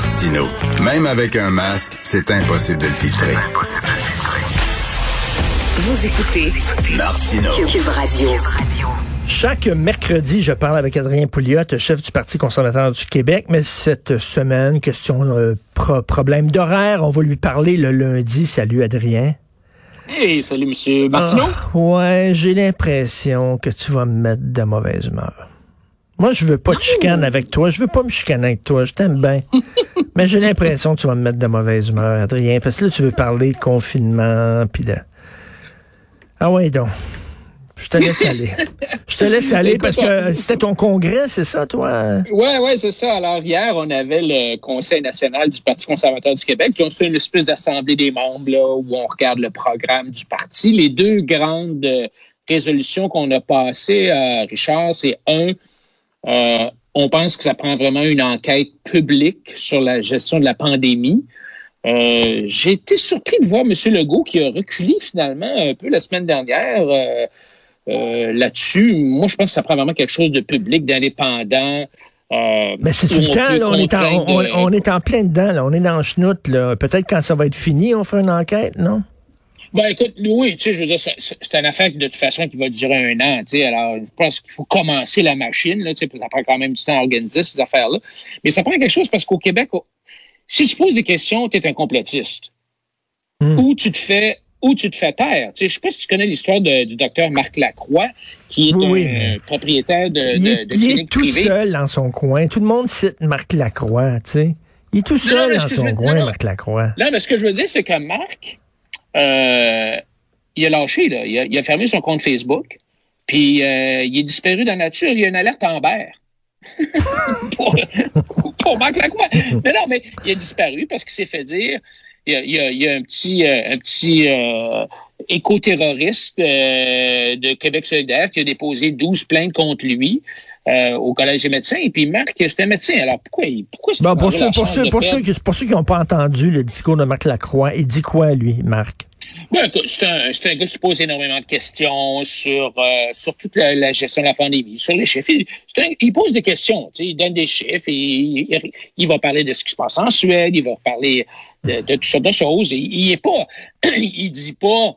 Martino. Même avec un masque, c'est impossible de le filtrer. Vous écoutez Martino. Cube Radio. Chaque mercredi, je parle avec Adrien Pouliot, chef du Parti conservateur du Québec, mais cette semaine, question euh, pro- problème d'horaire, on va lui parler le lundi. Salut Adrien. Hey, salut, Monsieur Martineau. Ah, ouais, j'ai l'impression que tu vas me mettre de mauvaise humeur. Moi, je veux pas de chicane avec toi. Je veux pas me chicaner avec toi. Je t'aime bien. Mais j'ai l'impression que tu vas me mettre de mauvaise humeur, Adrien. Parce que là, tu veux parler de confinement, puis de... Ah ouais, donc. Je te laisse aller. Je te laisse aller parce que c'était ton congrès, c'est ça, toi? Ouais, ouais, c'est ça. Alors, hier, on avait le Conseil national du Parti conservateur du Québec. Donc, c'est une espèce d'assemblée des membres, là, où on regarde le programme du parti. Les deux grandes euh, résolutions qu'on a passées, euh, Richard, c'est un, euh, on pense que ça prend vraiment une enquête publique sur la gestion de la pandémie. Euh, J'ai été surpris de voir M. Legault qui a reculé finalement un peu la semaine dernière euh, euh, là-dessus. Moi, je pense que ça prend vraiment quelque chose de public, d'indépendant. Euh, Mais c'est tout le temps, là, on est, en, on, contraindre, on est en plein dedans, là. On est dans le chenoute. Peut-être quand ça va être fini, on fait une enquête, non? Ben écoute, oui, tu sais, je veux dire, c'est- une affaire de toute façon qui va durer un an, tu sais. Alors, je pense qu'il faut commencer la machine, là, tu sais, puis ça prend quand même du temps à organiser ces affaires-là. Mais ça prend quelque chose parce qu'au Québec, si tu poses des questions, tu es un complotiste. Hmm. Ou tu te fais ou tu te fais taire. Tu sais, je sais pas si tu connais l'histoire du docteur Marc Lacroix, qui est Oui, un euh, propriétaire de, Il de, est, il tout seul dans son coin. Tout le monde cite Marc Lacroix, tu sais. Il est tout seul dans que son veux- coin, non. Marc Lacroix. Là, mais ce que je veux dire, c'est que Marc, euh, il a lâché, là. Il a, fermé son compte Facebook, puis euh, il est disparu dans la nature. Il y a une alerte Amber. pour, pour Marc Lacroix. Mais non, mais il a disparu parce qu'il s'est fait dire. Il y a, un petit, euh, un petit euh, éco-terroriste euh, de Québec solidaire qui a déposé 12 plaintes contre lui euh, au Collège des médecins. Et puis Marc, c'est un médecin. Alors pourquoi, pourquoi qu'il Bon, pour ceux, pour ceux, pour ceux, qui- pour ceux qui n'ont pas entendu le discours de Marc Lacroix, il dit quoi, lui, Marc? Écoute, c'est un, c'est un gars qui pose énormément de questions sur, euh, sur toute la, la gestion de la pandémie, sur les chiffres. Il, c'est un- il pose des questions, il donne des chiffres, et il, il- il va parler de ce qui se passe en Suède, il va parler de, de toutes sortes de choses. Il, il est pas, il dit pas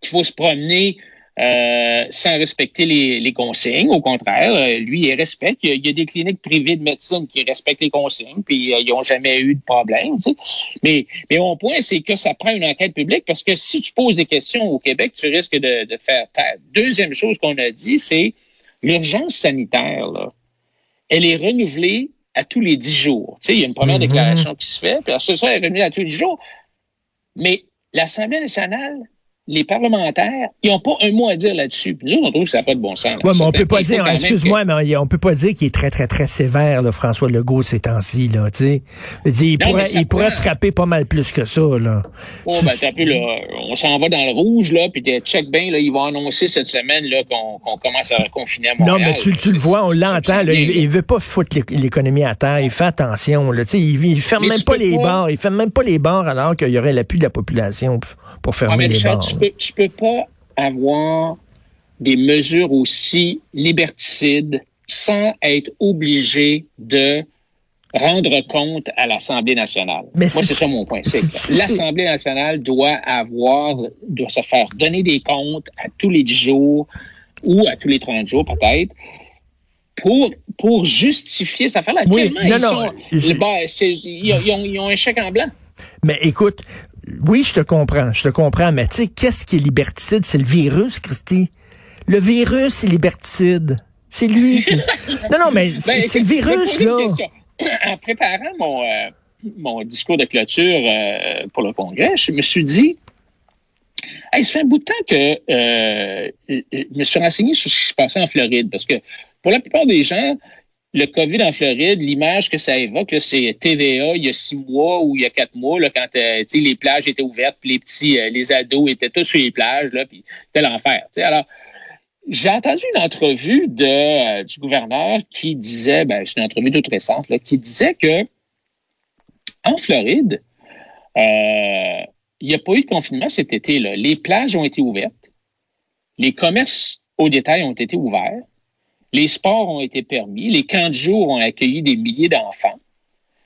qu'il faut se promener euh, sans respecter les, les consignes. Au contraire, euh, lui, il respecte. Il y, a, il y a des cliniques privées de médecine qui respectent les consignes, puis euh, ils n'ont jamais eu de problème. tu sais. Mais, mais mon point, c'est que ça prend une enquête publique parce que si tu poses des questions au Québec, tu risques de, de faire taire. Deuxième chose qu'on a dit, c'est l'urgence sanitaire, là, elle est renouvelée à tous les dix jours. Tu sais, il y a une première Mhm. déclaration qui se fait, puis alors, ça, ça est renouvelé à tous les jours. Mais l'Assemblée nationale, les parlementaires, ils n'ont pas un mot à dire là-dessus. Nous, on trouve que ça n'a pas de bon sens. Ouais, mais on peut pas dire, excuse-moi, mais on peut pas dire qu'il est très, très, très sévère, là, François Legault, ces temps-ci, là, tu sais. Il Non, pourrait, il pourrait frapper pas mal plus que ça, là. Oh, Tu- ben, t'as un peu, là, on s'en va dans le rouge, là, puis check bien, là, ils vont annoncer cette semaine, là, qu'on commence à confiner à Non, mais tu, tu le vois, on l'entend, il, il veut pas foutre l'é- l'économie à terre, il fait attention, là, tu sais, il, il ferme Mais même pas les pas- bars, il ferme même pas les bars alors qu'il y aurait l'appui de la population pour, pour fermer les Richard, bars. tu. Peux, tu peux pas avoir des mesures aussi liberticides sans être obligé de rendre compte à l'Assemblée nationale. Mais Moi, c'est- ça mon point. C'est l'Assemblée nationale doit avoir, doit se faire donner des comptes à tous les 10 jours ou à tous les 30 jours peut-être pour, pour justifier cette affaire-là. Oui, non, ils, non, sont- je- ben, c'est- ils ont- ils ont- ils ont un chèque en blanc. Mais écoute, oui, je te comprends, je te comprends, mais tu sais, qu'est-ce qui est liberticide? C'est le virus, Christy. Le virus, c'est liberticide. C'est lui. qui- non, non, mais c'est Ben, c'est le virus, là. En préparant mon, euh, mon discours de clôture euh, pour le Congrès, je me suis dit, hey, ça fait un bout de temps que euh, je me suis renseigné sur ce qui se passait en Floride, parce que pour la plupart des gens, le COVID en Floride, l'image que ça évoque, c'est TVA il y a six mois ou il y a quatre mois, là, quand euh, les plages étaient ouvertes, puis les petits, euh, les ados étaient tous sur les plages, là, puis c'était l'enfer. Alors, j'ai entendu une entrevue de, euh, du gouverneur qui disait, ben, c'est une entrevue toute récente, là, qui disait que en Floride, il n'y a pas eu de confinement cet été. Là. Les plages ont été ouvertes, les commerces au détail ont été ouverts, les sports ont été permis, les camps de jour ont accueilli des milliers d'enfants.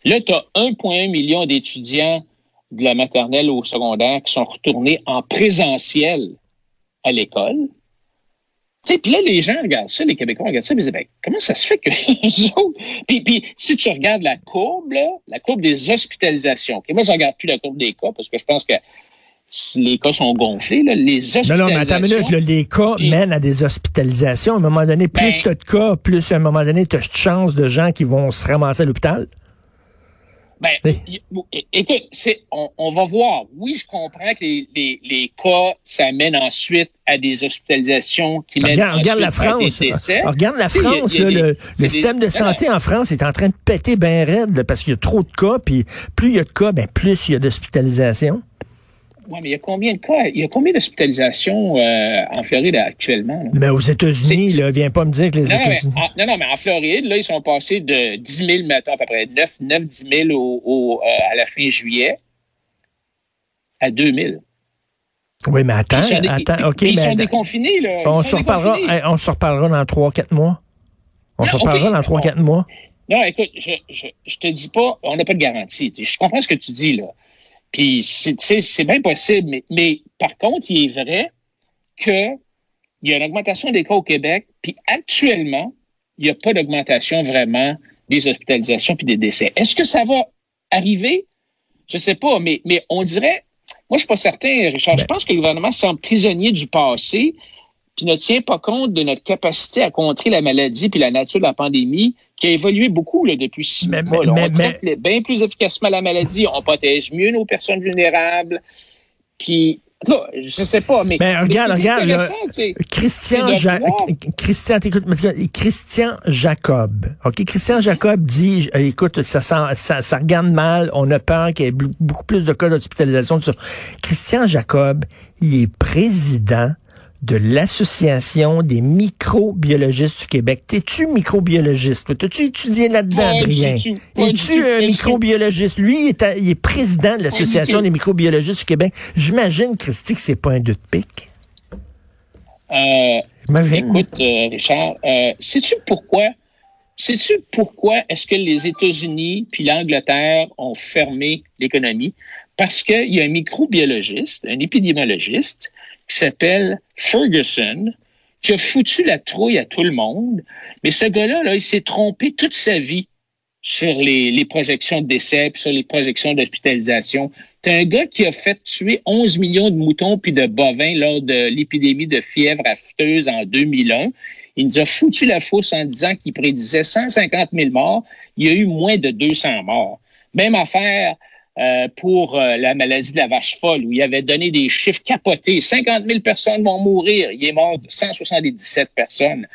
Là, tu as 1,1 million d'étudiants de la maternelle au secondaire qui sont retournés en présentiel à l'école. Puis là, les gens regardent ça, les Québécois regardent ça, ils disent, ben, comment ça se fait que. Puis, si tu regardes la courbe, là, la courbe des hospitalisations, okay, moi, je regarde plus la courbe des cas parce que je pense que les cas sont gonflés, là, les hospitalisations... Non, non, mais attends une minute, là, les cas Et- mènent à des hospitalisations. À un moment donné, plus Ben- tu as de cas, plus à un moment donné, tu as de chance de gens qui vont se ramasser à l'hôpital. Ben, Oui. écoute, on, on va voir. Oui, je comprends que les, les, les cas, ça mène ensuite à des hospitalisations qui mènent Regarde, regarde la ensuite à des France. décès. Ah, Regarde la Tu sais, il y a- France. là, des- le des- système de santé en France est en train de péter bien raide là, parce qu'il y a trop de cas. Puis plus il y a de cas, ben, plus il y a d'hospitalisation. Oui, mais il y a combien de cas? Il y a combien d'hospitalisations euh, en Floride actuellement? là? Mais aux États-Unis, là, viens pas me dire que les États-Unis. non, non, mais en Floride, là, ils sont passés de 10 000, mettons, à peu près 9, 9 10 000 au, au, euh, à la fin juillet à 2 000. Oui, mais attends, Ils attends, OK, ils sont mais déconfinés, là. Ils on sont se reparlera, déconfinés. hey, on se reparlera dans 3-4 mois. On se reparlera dans 3-4 mois. Non, écoute, je, je, je te dis pas, on n'a pas de garantie. Je comprends ce que tu dis, là. Puis, c'est bien possible, mais, mais par contre, il est vrai que il y a une augmentation des cas au Québec, puis actuellement, il n'y a pas d'augmentation vraiment des hospitalisations puis des décès. Est-ce que ça va arriver? Je sais pas, mais, mais on dirait, moi, je suis pas certain, Richard. Je pense que le gouvernement semble prisonnier du passé, puis ne tient pas compte de notre capacité à contrer la maladie puis la nature de la pandémie, qui a évolué beaucoup là, depuis six Mais- mois. mais- on traite bien plus efficacement la maladie, on protège mieux nos personnes vulnérables, puis là, je sais pas, mais, regarde, regarde, là, Christian, Ja-. Christian, t'écoutes, mais- Christian Jacob. OK, Christian Jacob dit, euh, écoute, ça, sent- ça, ça regarde mal, on a peur qu'il y ait beaucoup plus de cas d'hospitalisation. Christian Jacob, il est président de l'Association des microbiologistes du Québec. T'es-tu microbiologiste? T'as-tu étudié là-dedans, du Adrien? Es-tu un microbiologiste? Lui, il est, à- il est président de l'Association des microbiologistes du Québec. J'imagine, Christy, que c'est pas un deux de pique. Euh. Écoute, euh, Richard, euh, sais-tu pourquoi? Sais-tu pourquoi est-ce que les États-Unis puis l'Angleterre ont fermé l'économie? Parce qu'il y a un microbiologiste, un épidémiologiste, qui s'appelle Ferguson, qui a foutu la trouille à tout le monde. Mais ce gars-là, là, il s'est trompé toute sa vie sur les, projections de décès, puis sur les projections d'hospitalisation. C'est un gars qui a fait tuer 11 millions de moutons puis de bovins lors de l'épidémie de fièvre affreuse en 2001. Il nous a foutu la fausse en disant qu'il prédisait 150 000 morts. Il y a eu moins de 200 morts. Même affaire euh, pour euh, la maladie de la vache folle, où il avait donné des chiffres capotés. 50 000 personnes vont mourir. Il est mort de 177 personnes.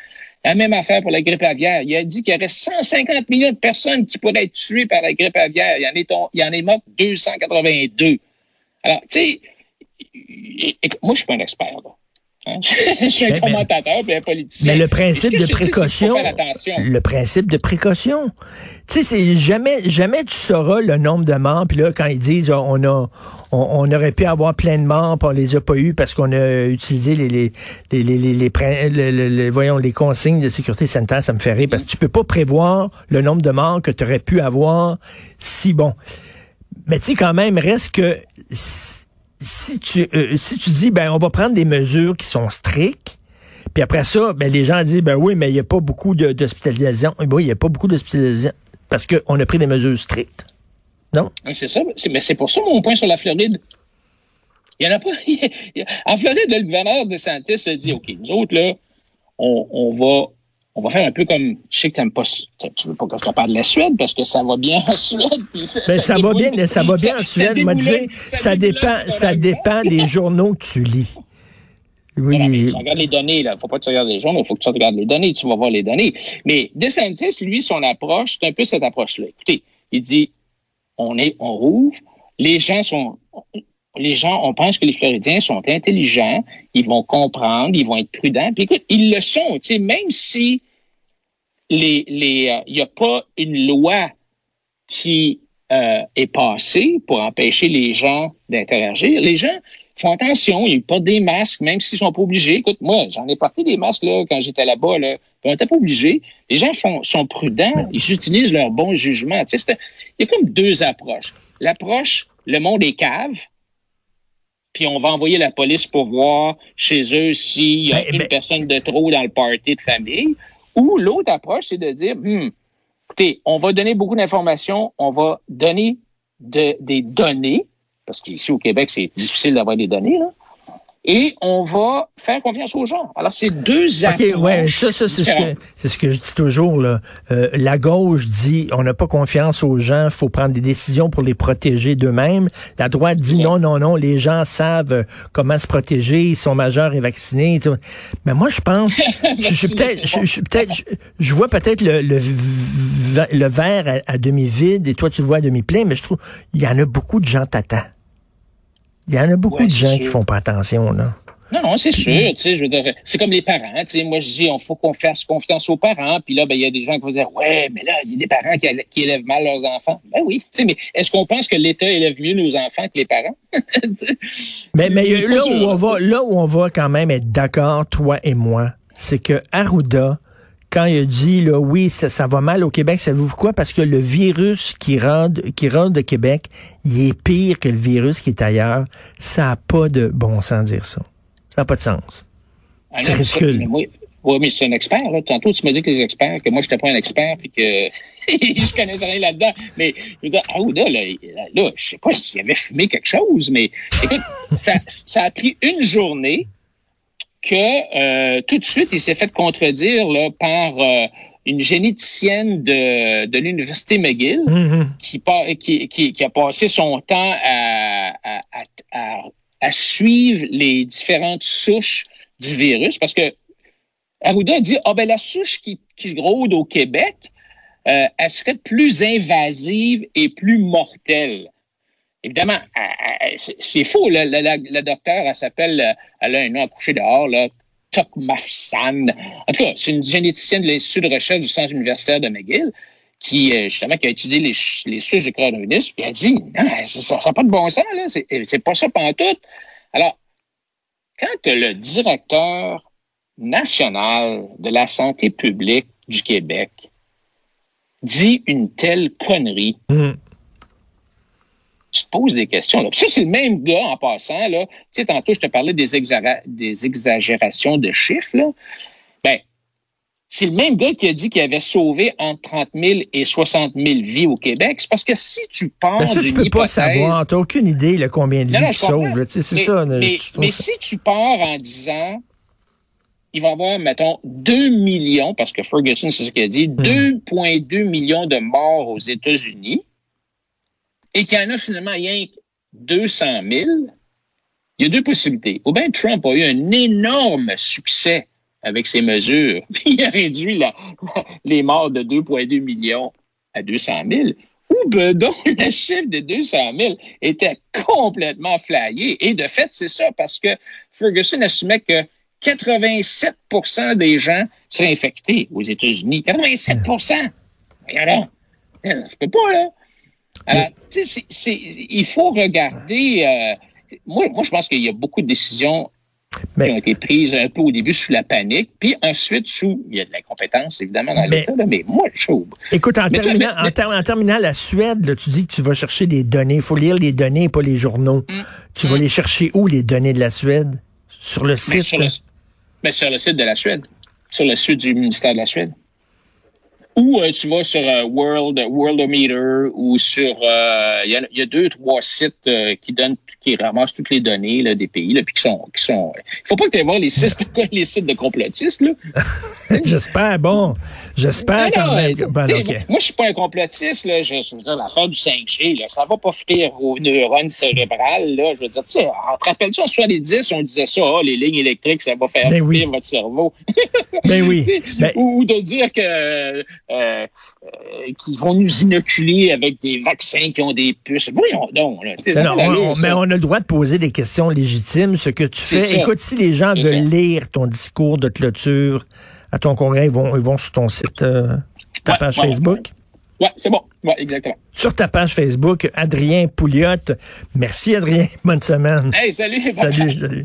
La même affaire pour la grippe aviaire. Il a dit qu'il y aurait 150 millions de personnes qui pourraient être tuées par la grippe aviaire. Il en est, il en est mort 282. Alors, tu sais, moi, je suis pas un expert? Je suis un Mais- mais- commentateur un politicien. Mais le principe de dis, précaution, le principe de précaution. Tu sais, c'est jamais, jamais tu sauras le nombre de morts. Puis là, quand ils disent, ah, on a, on, on aurait pu avoir plein de morts, puis on les a pas eu parce qu'on a utilisé les, les, les, les, les, les voyons, les consignes de sécurité sanitaire, ça me fait rire parce que tu peux pas prévoir le nombre de morts que tu aurais pu avoir si bon. Mais tu sais, quand même, reste que si, tu, euh, si tu dis, ben, on va prendre des mesures qui sont strictes, puis après ça, ben, les gens disent, ben oui, mais il n'y a pas beaucoup d'hospitalisation. Oui, il n'y a pas beaucoup d'hospitalisation parce qu'on a pris des mesures strictes. Non? C'est ça. Mais c'est pour ça mon point sur la Floride. Il y en a pas. en Floride, le gouverneur de Santis se dit OK, nous autres, là, on, on va. On va faire un peu comme, je sais que t'aimes pas, tu veux pas que je te parle de la Suède parce que ça va bien en Suède. puis ça, Ben, ça, va déboule- bien, ça va bien en Suède, Ça dépend, ça dépend des journaux que tu lis. Oui. Non, mais tu regardes les données, là. Faut pas que tu regardes les journaux, il faut que tu regardes les données, tu vas voir les données. Mais DeSantis, lui, son approche, c'est un peu cette approche-là. Écoutez, il dit, on est, on rouvre, les gens sont, les gens, on pense que les Floridiens sont intelligents, ils vont comprendre, ils vont être prudents. Puis écoute, ils le sont, tu sais, même si les, les, euh, n'y a pas une loi qui euh, est passée pour empêcher les gens d'interagir, les gens font attention, ils portent des masques, même s'ils sont pas obligés. Écoute, moi, j'en ai porté des masques là, quand j'étais là-bas, là, on n'était pas obligé. Les gens font, sont prudents, ils utilisent leur bon jugement. Tu sais, il y a comme deux approches. L'approche, le monde est cave, puis on va envoyer la police pour voir chez eux s'il y a Ben, une ben- personne de trop dans le party de famille. Ou l'autre approche, c'est de dire, hmm, écoutez, on va donner beaucoup d'informations, on va donner de- des données, parce qu'ici au Québec, c'est difficile d'avoir des données, là, et on va faire confiance aux gens. Alors, c'est deux OK, approches. ouais, ça, ça c'est ce que c'est ce que je dis toujours là. Euh, la gauche dit on n'a pas confiance aux gens, faut prendre des décisions pour les protéger d'eux-mêmes. La droite dit non, non, non, les gens savent euh, comment se protéger, ils sont majeurs et vaccinés. tu vois. Mais moi, je pense, je, je suis peut-être, je, peut-être, je, je vois peut-être le, le, verre à, à demi vide et toi tu le vois à demi plein, mais je trouve il y en a beaucoup de gens tata. Il y en a beaucoup Ouais, de gens sûr. qui font pas attention là. Non, non, c'est sûr. Tu sais, je veux dire, c'est comme les parents. Tu sais, moi, je dis, on faut qu'on fasse confiance aux parents. Puis là, ben, il y a des gens qui vont dire, ouais, mais là, il y a des parents qui, élèvent mal leurs enfants. Ben oui. Tu sais, mais est-ce qu'on pense que l'État élève mieux nos enfants que les parents? Mais, mais là où on va, là où on va quand même être d'accord, toi et moi, c'est que Arruda, quand il a dit là, oui, ça, ça va mal au Québec, savez-vous quoi? Parce que le virus qui rentre, qui rentre de Québec, il est pire que le virus qui est ailleurs. Ça n'a pas de bon sens de dire ça. Ça n'a pas de sens. Ah C'est ridicule. Oui, oui, mais c'est un expert. Là. Tantôt, tu m'as dit que les experts, que moi, je n'étais pas un expert, puis que je connaissais rien là-dedans. Mais je veux dire, Arruda, là, là, là, je sais pas s'il avait fumé quelque chose, mais écoute, ça, ça a pris une journée que euh, tout de suite, il s'est fait contredire là, par euh, une généticienne de, de l'Université McGill Mhm. qui, qui, qui, qui a passé son temps à, à, à, à, suivre les différentes souches du virus parce que Arruda a dit ah ben la souche qui, qui rôde au Québec, euh, elle serait plus invasive et plus mortelle. Évidemment, c'est- faux. La, la, la, docteure, elle s'appelle, euh, elle a un nom accouché dehors, là, Tokmafsan. En tout cas, c'est une généticienne de l'Institut de recherche du Centre universitaire de McGill qui, euh, justement, qui a étudié les, les souches de coronavirus, puis elle dit, non, ça n'a pas de bon sens, là, c'est c'est pas ça pantoute. Alors, quand le directeur national de la santé publique du Québec dit une telle connerie, tu te poses des questions. Là. Puis ça, c'est le même gars, en passant, là. Tu sais, tantôt, je te parlais des, exagéra- des exagérations de chiffres, là. Ben, c'est le même gars qui a dit qu'il avait sauvé entre 30 000 et 60 000 vies au Québec. C'est parce que si tu pars Ben, ça, tu peux pas savoir. T'as aucune idée là, combien de Non, vies non, tu sauves. Tu C'est ça. là, Mais, ça- si tu pars en disant, il va y avoir, mettons, 2 millions, parce que Ferguson, c'est ce qu'il a dit, Hmm. 2,2 millions de morts aux États-Unis, et qu'il y en a finalement rien que 200 000, il y a deux possibilités. Ou bien Trump a eu un énorme succès avec ses mesures, puis il a réduit les morts de 2,2 millions à 200 000, ou ben donc le chiffre de 200 000 était complètement flyé. Et de fait, c'est ça, parce que Ferguson assumait que 87% des gens seraient infectés aux États-Unis. 87 Voyons donc. Ça se peut pas, là. C'est- il faut regarder. euh, moi, moi, je pense qu'il y a beaucoup de décisions Mais- qui ont été prises un peu au début sous la panique, puis ensuite sous. Il y a de l'incompétence, évidemment, dans Mais- l'État, là, mais moi, je trouve. Écoute, en, Mais toi, terminant, mais- en, ter- en terminant la Suède, là, tu dis que tu vas chercher des données. Il faut lire les données, pas les journaux. Mm. Tu vas les chercher où, les données de la Suède? Sur le Mais site? sur, le, mais sur le site de la Suède, sur le site du ministère de la Suède. Ou euh, tu vas sur euh, World Worldometer ou sur euh, il y, a- il y a deux trois sites qui donnent qui ramassent toutes les données là, des pays là, puis qui sont qui sont faut pas que tu voir les sites les sites de complotistes là. J'espère, bon. J'espère quand même. bon, OK. moi, je suis pas un complotiste. Là. Je, je veux dire, l'affaire du 5G, là, ça va pas finir aux neurones cérébrales. Là. Je veux dire, tu sais, on te rappelle-tu, en 70, on disait ça, ah, les lignes électriques, ça va faire Ben oui. votre cerveau. Ben oui. Ben- ou, ou de dire que euh, euh, qu'ils vont nous inoculer avec des vaccins qui ont des puces. Voyons donc. Là. Non, on- mais on a le droit de poser des questions légitimes. Ce que tu fais, ça. écoute, si les gens veulent ça. lire ton discours de clôture à ton congrès, ils vont, ils vont sur ton site, euh, ta Ouais, page ouais, Facebook. Ouais, c'est bon. Ouais, exactement. Sur ta page Facebook, Adrien Pouliot. Merci, Adrien. Bonne semaine. Hey, salut. Salut, salut.